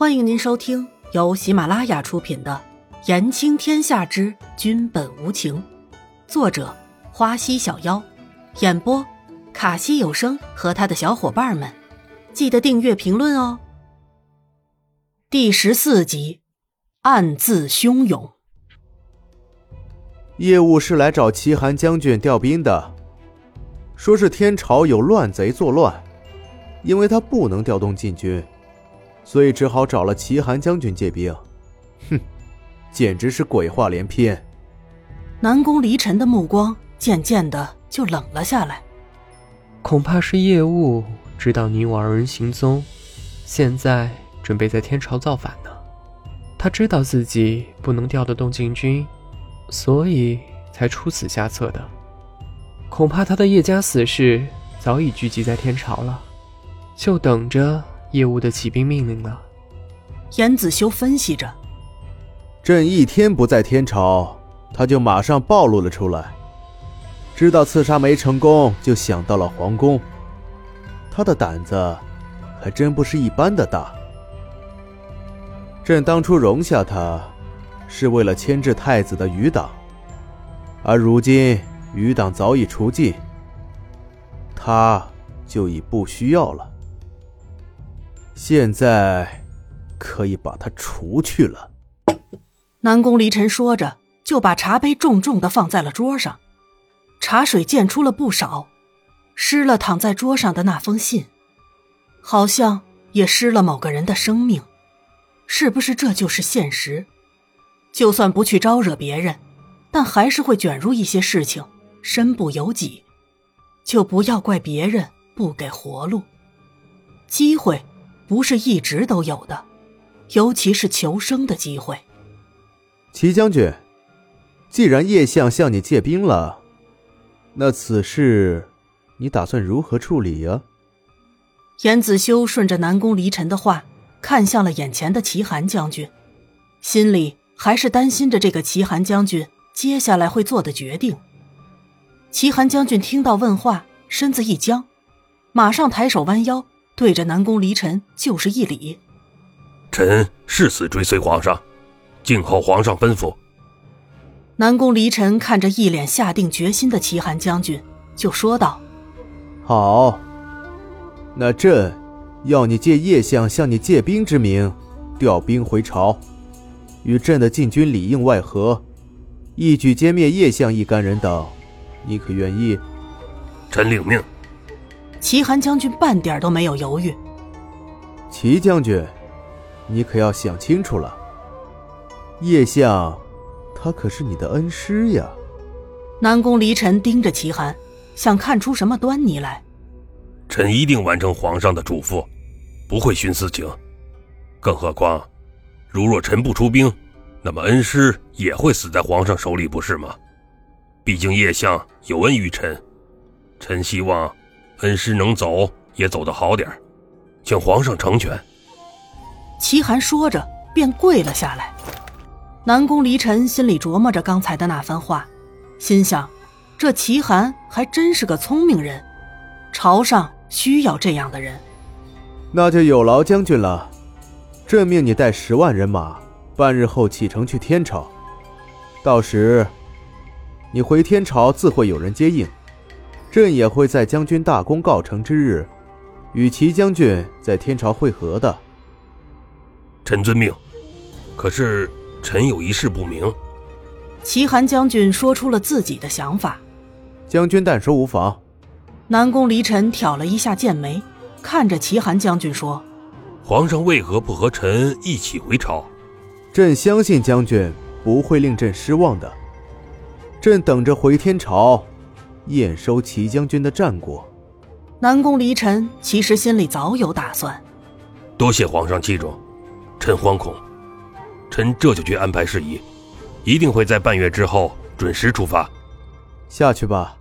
欢迎您收听由喜马拉雅出品的《言情天下之君本无情》，作者花溪小妖，演播卡西有声和他的小伙伴们。记得订阅、评论哦。第十四集，暗自汹涌。业务是来找齐寒将军调兵的，说是天朝有乱贼作乱，因为他不能调动禁军。所以只好找了齐寒将军借兵，哼，简直是鬼话连篇。南宫离尘的目光渐渐的就冷了下来。恐怕是叶雾知道你我二人行踪，现在准备在天朝造反呢。他知道自己不能调得动禁军，所以才出此下策的。恐怕他的叶家死士早已聚集在天朝了，就等着。业务的起兵命令呢？严子修分析着。朕一天不在天朝，他就马上暴露了出来。知道刺杀没成功，就想到了皇宫。他的胆子还真不是一般的大。朕当初容下他，是为了牵制太子的余党，而如今余党早已除尽，他就已不需要了。现在可以把他除去了。南宫离尘说着，就把茶杯重重的放在了桌上，茶水溅出了不少，湿了躺在桌上的那封信，好像也湿了某个人的生命。是不是这就是现实？就算不去招惹别人，但还是会卷入一些事情，身不由己。就不要怪别人不给活路，机会。不是一直都有的，尤其是求生的机会。齐将军，既然叶相向你借兵了，那此事你打算如何处理呀？严子修顺着南宫离尘的话，看向了眼前的齐寒将军，心里还是担心着这个齐寒将军接下来会做的决定。齐寒将军听到问话，身子一僵，马上抬手弯腰。对着南宫离尘就是一礼，臣誓死追随皇上，静候皇上吩咐。南宫离尘看着一脸下定决心的齐寒将军，就说道：“好，那朕要你借叶相向你借兵之名，调兵回朝，与朕的禁军里应外合，一举歼灭叶相一干人等，你可愿意？”臣领命。齐寒将军半点都没有犹豫。齐将军，你可要想清楚了。叶相，他可是你的恩师呀。南宫离尘盯着齐寒，想看出什么端倪来。臣一定完成皇上的嘱咐，不会徇私情。更何况，如若臣不出兵，那么恩师也会死在皇上手里，不是吗？毕竟叶相有恩于臣，臣希望。恩师能走也走得好点请皇上成全。齐寒说着便跪了下来。南宫离尘心里琢磨着刚才的那番话，心想：这齐寒还真是个聪明人，朝上需要这样的人。那就有劳将军了，朕命你带十万人马，半日后启程去天朝，到时你回天朝自会有人接应。朕也会在将军大功告成之日，与齐将军在天朝会合的。臣遵命。可是臣有一事不明。齐寒将军说出了自己的想法。将军但说无妨。南宫离尘挑了一下剑眉，看着齐寒将军说：“皇上为何不和臣一起回朝？”朕相信将军不会令朕失望的。朕等着回天朝。验收齐将军的战果。南宫离尘其实心里早有打算。多谢皇上器重，臣惶恐。臣这就去安排事宜，一定会在半月之后准时出发。下去吧。